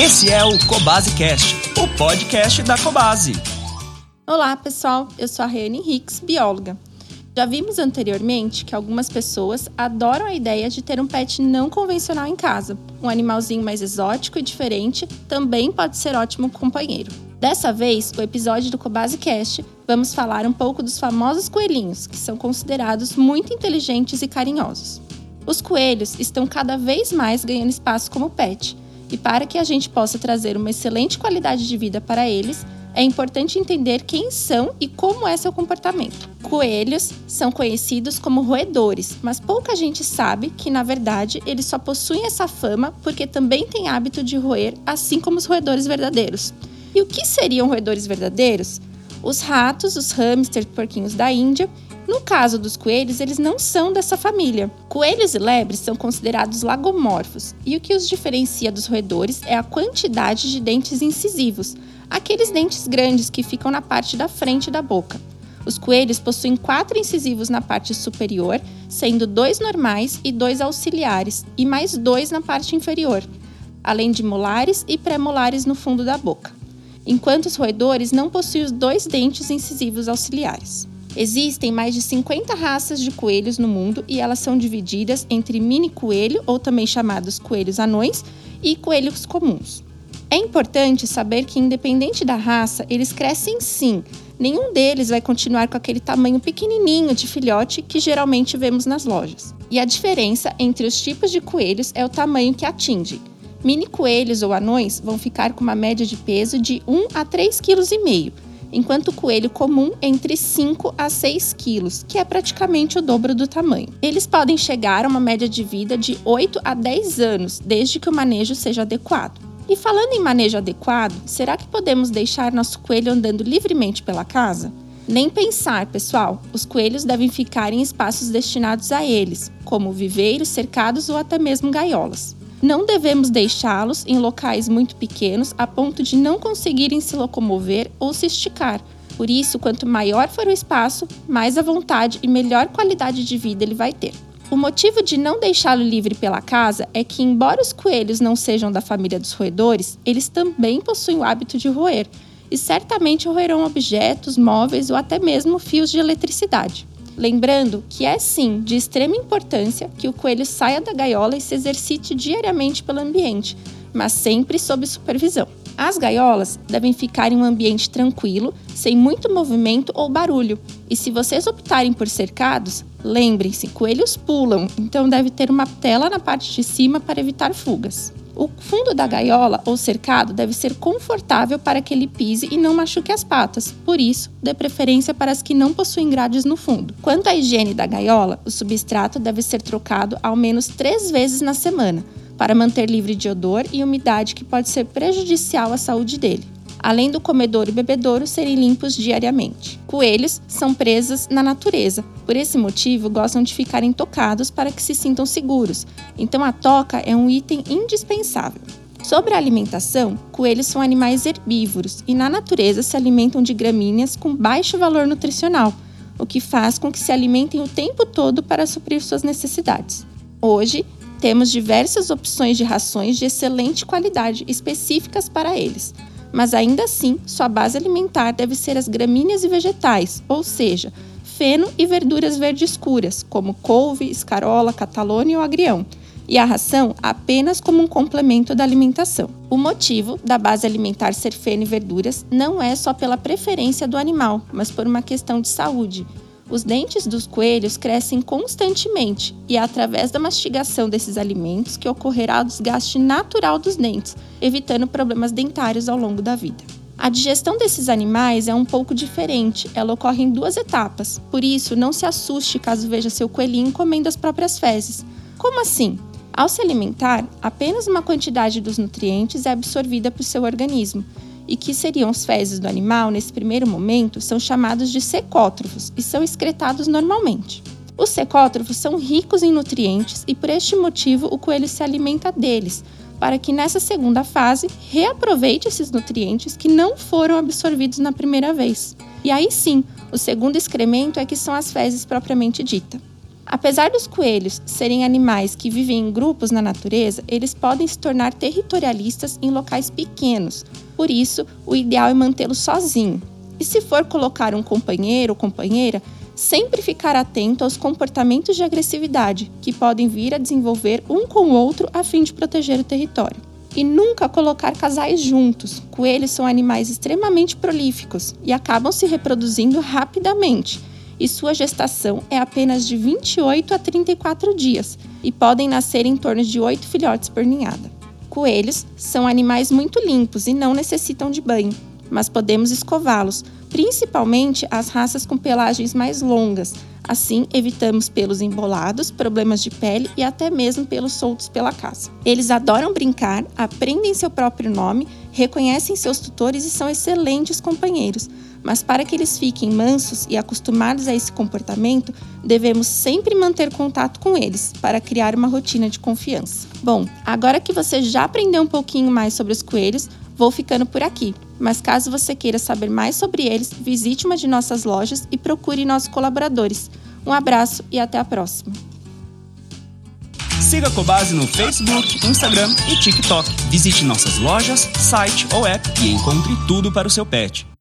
Esse é o Cobase Cast, o podcast da Cobase. Olá, pessoal. Eu sou a Reane Hicks, bióloga. Já vimos anteriormente que algumas pessoas adoram a ideia de ter um pet não convencional em casa. Um animalzinho mais exótico e diferente também pode ser ótimo companheiro. Dessa vez, o episódio do Cobase Cast, vamos falar um pouco dos famosos coelhinhos, que são considerados muito inteligentes e carinhosos. Os coelhos estão cada vez mais ganhando espaço como pet, e para que a gente possa trazer uma excelente qualidade de vida para eles, é importante entender quem são e como é seu comportamento. Coelhos são conhecidos como roedores, mas pouca gente sabe que, na verdade, eles só possuem essa fama porque também têm hábito de roer, assim como os roedores verdadeiros. E o que seriam roedores verdadeiros? Os ratos, os hamsters, porquinhos da Índia no caso dos coelhos, eles não são dessa família. Coelhos e lebres são considerados lagomorfos, e o que os diferencia dos roedores é a quantidade de dentes incisivos, aqueles dentes grandes que ficam na parte da frente da boca. Os coelhos possuem quatro incisivos na parte superior, sendo dois normais e dois auxiliares, e mais dois na parte inferior, além de molares e pré-molares no fundo da boca, enquanto os roedores não possuem os dois dentes incisivos auxiliares. Existem mais de 50 raças de coelhos no mundo e elas são divididas entre mini coelho, ou também chamados coelhos anões, e coelhos comuns. É importante saber que, independente da raça, eles crescem sim. Nenhum deles vai continuar com aquele tamanho pequenininho de filhote que geralmente vemos nas lojas. E a diferença entre os tipos de coelhos é o tamanho que atingem. Mini coelhos ou anões vão ficar com uma média de peso de 1 a 3,5 kg, enquanto o coelho comum entre 5 a 6 quilos, que é praticamente o dobro do tamanho. Eles podem chegar a uma média de vida de 8 a 10 anos, desde que o manejo seja adequado. E falando em manejo adequado, será que podemos deixar nosso coelho andando livremente pela casa? Nem pensar, pessoal. Os coelhos devem ficar em espaços destinados a eles, como viveiros, cercados ou até mesmo gaiolas. Não devemos deixá-los em locais muito pequenos a ponto de não conseguirem se locomover ou se esticar. Por isso, quanto maior for o espaço, mais a vontade e melhor qualidade de vida ele vai ter. O motivo de não deixá-lo livre pela casa é que, embora os coelhos não sejam da família dos roedores, eles também possuem o hábito de roer e certamente roerão objetos, móveis ou até mesmo fios de eletricidade. Lembrando que é sim de extrema importância que o coelho saia da gaiola e se exercite diariamente pelo ambiente, mas sempre sob supervisão. As gaiolas devem ficar em um ambiente tranquilo, sem muito movimento ou barulho. E se vocês optarem por cercados, lembrem-se, coelhos pulam, então deve ter uma tela na parte de cima para evitar fugas. O fundo da gaiola ou cercado deve ser confortável para que ele pise e não machuque as patas, por isso, dê preferência para as que não possuem grades no fundo. Quanto à higiene da gaiola, o substrato deve ser trocado ao menos três vezes na semana, para manter livre de odor e umidade que pode ser prejudicial à saúde dele além do comedouro e bebedouro serem limpos diariamente. Coelhos são presas na natureza, por esse motivo gostam de ficarem tocados para que se sintam seguros, então a toca é um item indispensável. Sobre a alimentação, coelhos são animais herbívoros e na natureza se alimentam de gramíneas com baixo valor nutricional, o que faz com que se alimentem o tempo todo para suprir suas necessidades. Hoje, temos diversas opções de rações de excelente qualidade específicas para eles mas ainda assim, sua base alimentar deve ser as gramíneas e vegetais, ou seja, feno e verduras verde escuras, como couve, escarola, catalone ou agrião, e a ração apenas como um complemento da alimentação. O motivo da base alimentar ser feno e verduras não é só pela preferência do animal, mas por uma questão de saúde, os dentes dos coelhos crescem constantemente e é através da mastigação desses alimentos que ocorrerá o desgaste natural dos dentes, evitando problemas dentários ao longo da vida. A digestão desses animais é um pouco diferente, ela ocorre em duas etapas, por isso não se assuste caso veja seu coelhinho comendo as próprias fezes. Como assim? Ao se alimentar, apenas uma quantidade dos nutrientes é absorvida por seu organismo, e que seriam os fezes do animal nesse primeiro momento são chamados de secótrofos e são excretados normalmente. Os secótrofos são ricos em nutrientes e por este motivo o coelho se alimenta deles, para que nessa segunda fase reaproveite esses nutrientes que não foram absorvidos na primeira vez. E aí sim, o segundo excremento é que são as fezes propriamente dita. Apesar dos coelhos serem animais que vivem em grupos na natureza, eles podem se tornar territorialistas em locais pequenos. Por isso, o ideal é mantê-lo sozinho. E se for colocar um companheiro ou companheira, sempre ficar atento aos comportamentos de agressividade que podem vir a desenvolver um com o outro a fim de proteger o território. E nunca colocar casais juntos. Coelhos são animais extremamente prolíficos e acabam se reproduzindo rapidamente e sua gestação é apenas de 28 a 34 dias e podem nascer em torno de 8 filhotes por ninhada. Coelhos são animais muito limpos e não necessitam de banho, mas podemos escová-los, principalmente as raças com pelagens mais longas. Assim, evitamos pelos embolados, problemas de pele e até mesmo pelos soltos pela casa. Eles adoram brincar, aprendem seu próprio nome, reconhecem seus tutores e são excelentes companheiros mas para que eles fiquem mansos e acostumados a esse comportamento, devemos sempre manter contato com eles para criar uma rotina de confiança. Bom, agora que você já aprendeu um pouquinho mais sobre os coelhos, vou ficando por aqui. Mas caso você queira saber mais sobre eles, visite uma de nossas lojas e procure nossos colaboradores. Um abraço e até a próxima. Siga a Cobase no Facebook, Instagram e TikTok. Visite nossas lojas, site ou app e encontre tudo para o seu pet.